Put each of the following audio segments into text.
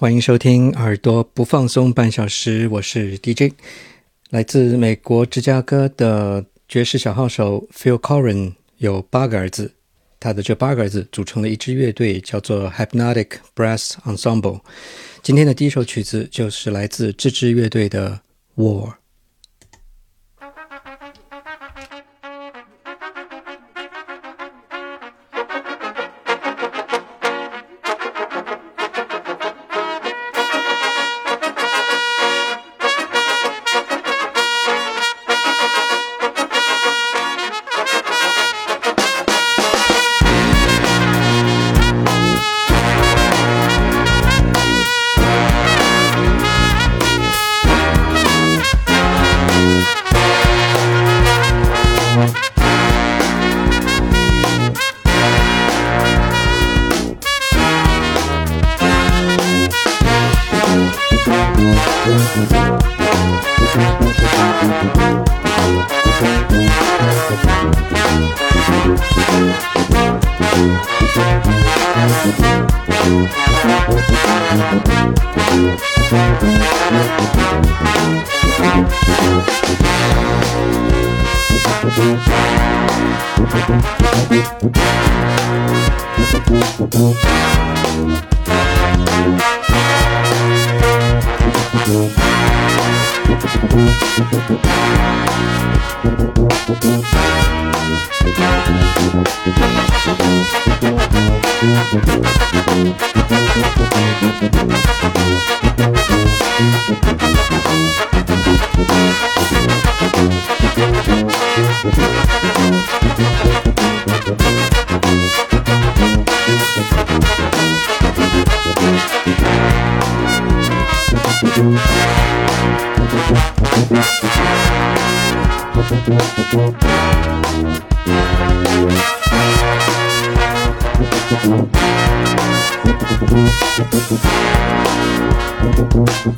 欢迎收听耳朵不放松半小时，我是 DJ，来自美国芝加哥的爵士小号手 Phil Corin 有八个儿子，他的这八个儿子组成了一支乐队，叫做 Hypnotic Brass Ensemble。今天的第一首曲子就是来自这支乐队的 War。Thank you.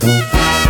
Thank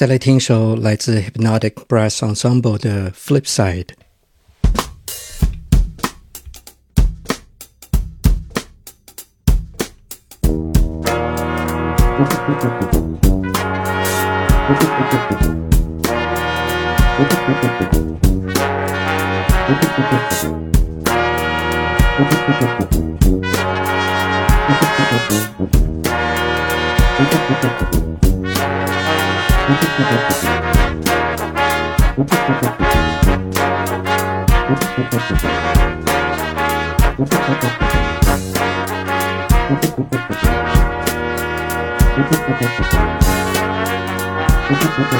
再来听一首来自 Hypnotic Brass Ensemble 的《Flip Side》。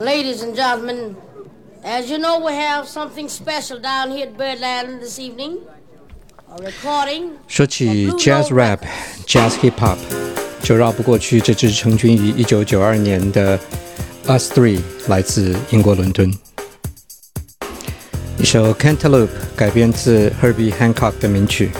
Ladies and gentlemen, as you know, we have something special down here at Birdland this evening. A recording. 说起 jazz rap、jazz hip hop，就绕不过去这支成军于1992年的 US3，来自英国伦敦。一首《Cantaloop》改编自 Herbie Hancock 的名曲。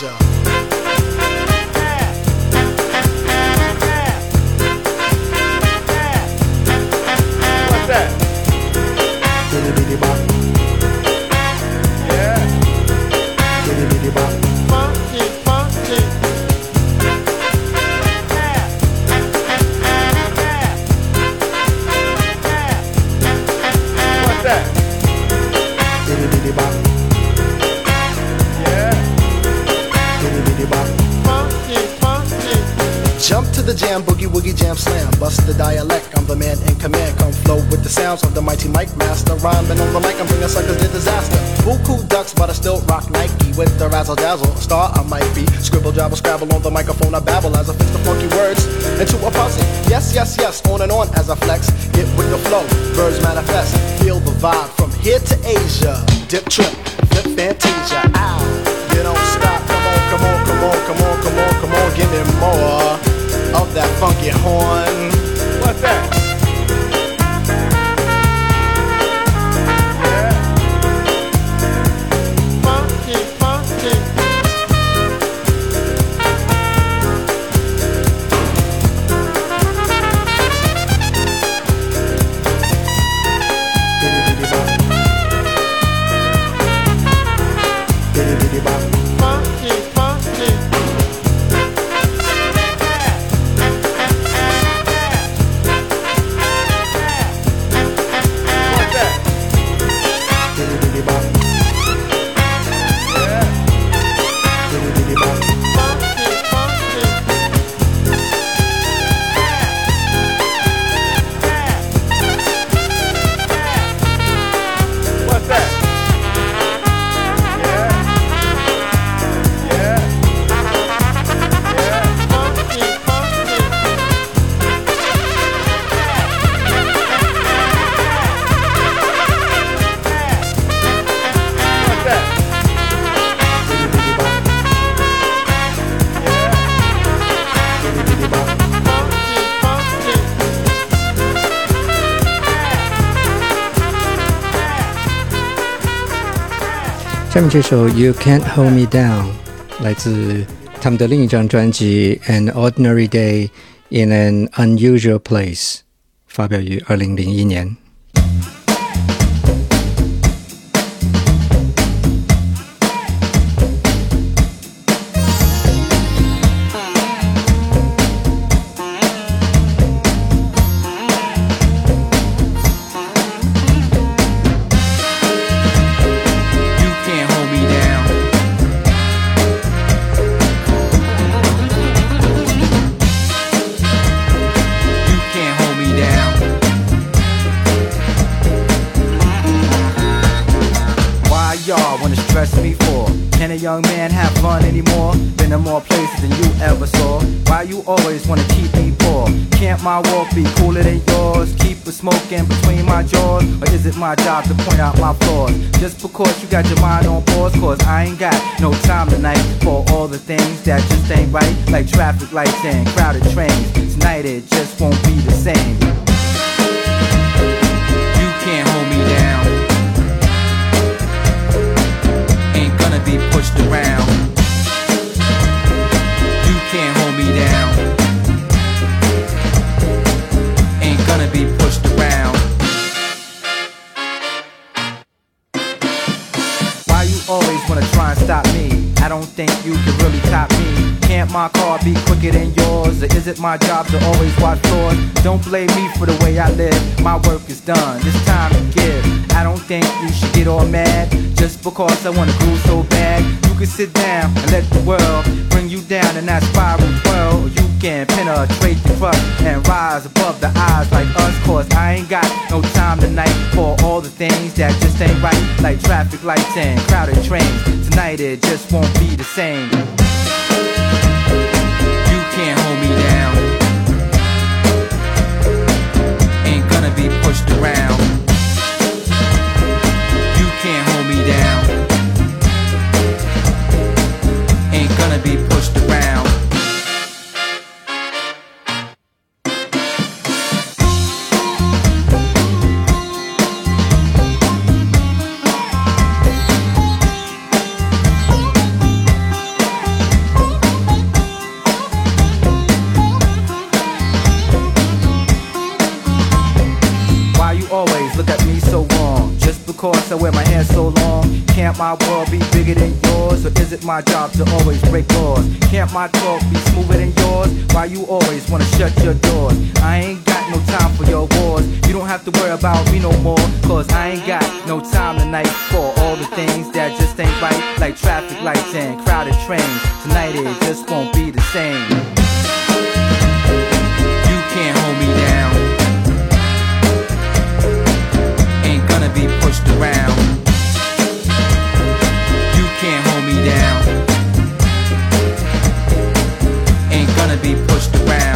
Bop. Razzle dazzle. Star I might be. Scribble, jabble, scrabble on the microphone. I babble as I fix the funky words into a puzzle. Yes, yes, yes, on and on as I flex. Get with the flow, birds manifest. 下面这首《You Can't Hold Me Down》来自他们的另一张专辑《An Ordinary Day in an Unusual Place》，发表于二零零一年。 My walk be cooler than yours? Keep a smoking between my jaws? Or is it my job to point out my flaws? Just because you got your mind on pause, cause I ain't got no time tonight for all the things that just ain't right. Like traffic lights and crowded trains. Tonight it just won't be the same. You can't hold me down. Ain't gonna be pushed around. You can't hold me down. Stop me? I don't think you can really top me. Can't my car be quicker than yours? Or is it my job to always watch floors? Don't blame me for the way I live. My work is done. It's time to give. I don't think you should get all mad just because I wanna groove so bad. You can sit down and let the world bring you down in that spiral twirl. You can penetrate the crust and rise above the eyes like us. Cause I ain't got no time tonight for all the things that just ain't right. Like traffic lights and crowded trains. Tonight it just won't be the same. You can't hold me down. Ain't gonna be pushed around. Down. Ain't gonna be pushed around. Why you always look at me so wrong? Just because I wear my hair so long? Can't my world be bigger than yours? Or is it my job to always break laws? Can't my talk be smoother than yours? Why you always wanna shut your doors? I ain't got no time for your wars. You don't have to worry about me no more. Cause I ain't got no time tonight for all the things that just ain't right. Like traffic lights and crowded trains. Tonight it just won't be the same. You can't hold me down. Ain't gonna be pushed around. be pushed around.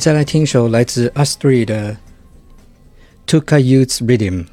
们再来听一首来自 US3 的 Tukka Yoot's Riddim。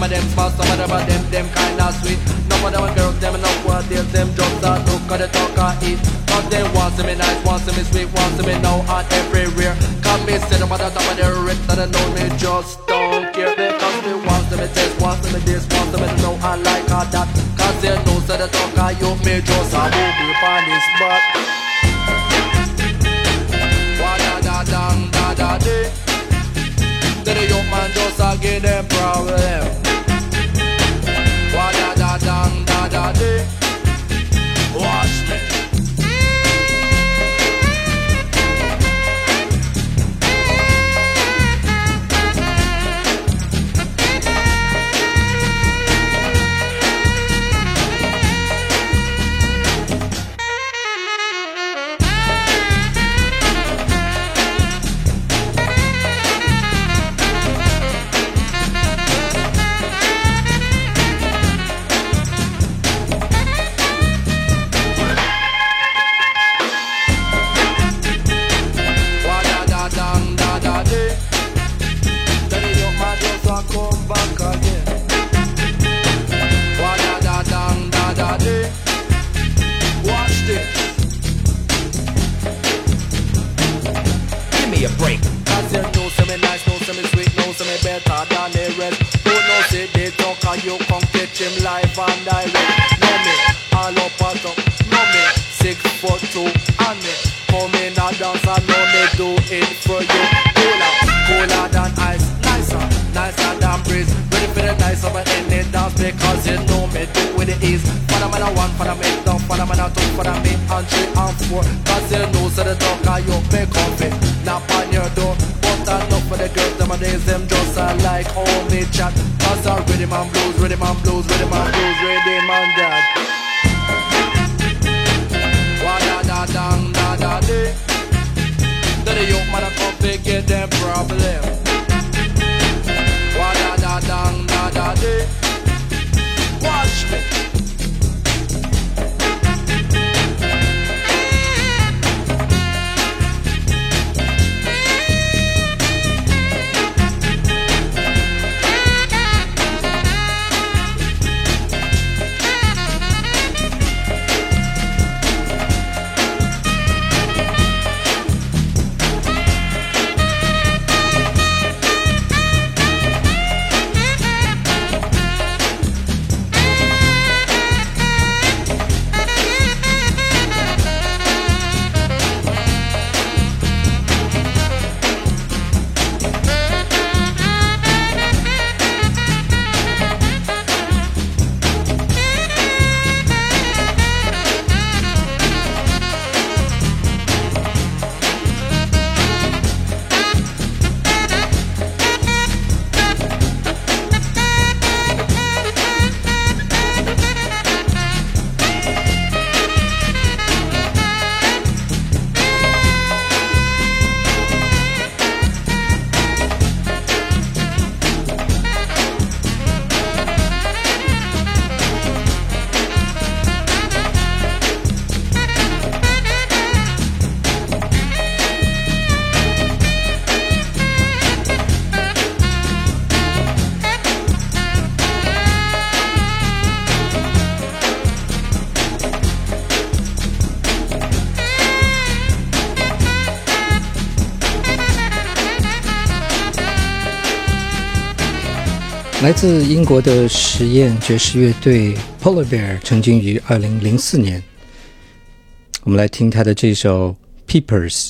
Some of them smart, some of them are them, them kinda sweet. No of them girls, them enough what deals, them drugs that look at the talk I eat. Cause they want some me nice, want some me sweet, want some me now and everywhere. Come me sit up on the top of their ribs that I know me just don't care. They come me want some me this, want some me this, want some me know I like all that. Cause they know so the talk I you me just a movie on this spot. Da da da da da da da. Then the young man just a give them jamais entré en froid Passez le nose at the dog, I open coffee Knock on your door, but I know for the girls Them days, them just I like only chat. Cause how Ready Man blues, Ready Man blues, Ready Man blues, Ready Man dad. 来自英国的实验爵士乐队 Polar Bear 成经于二零零四年。我们来听他的这首《Peepers》。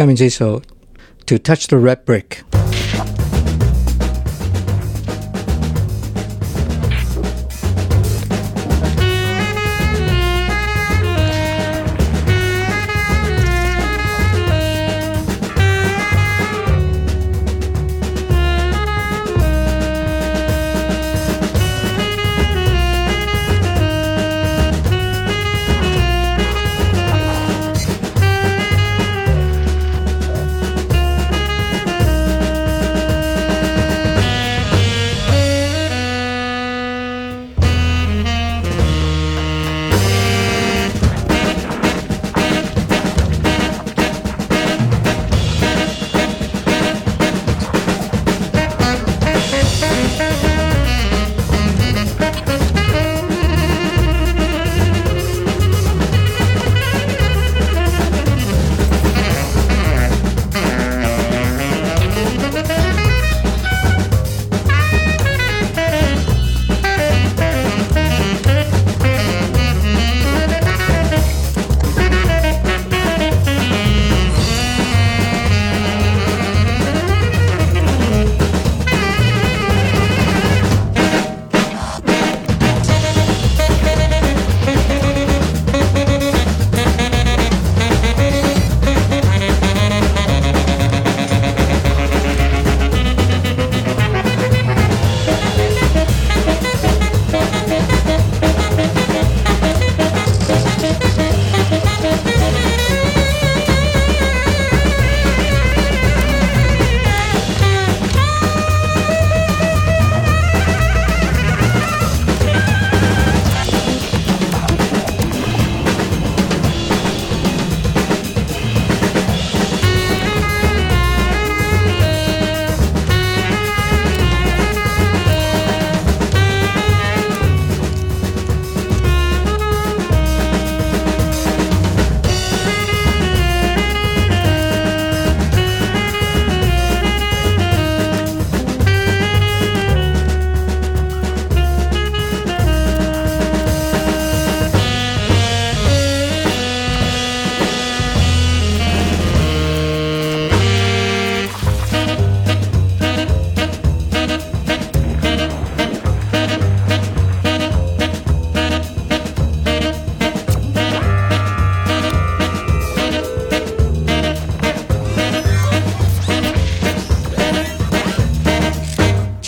下面这首《To Touch the Red Brick》。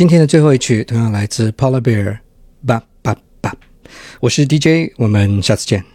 今天的最后一曲同样来自 Polar Bear，吧吧吧。我是 DJ，我们下次见。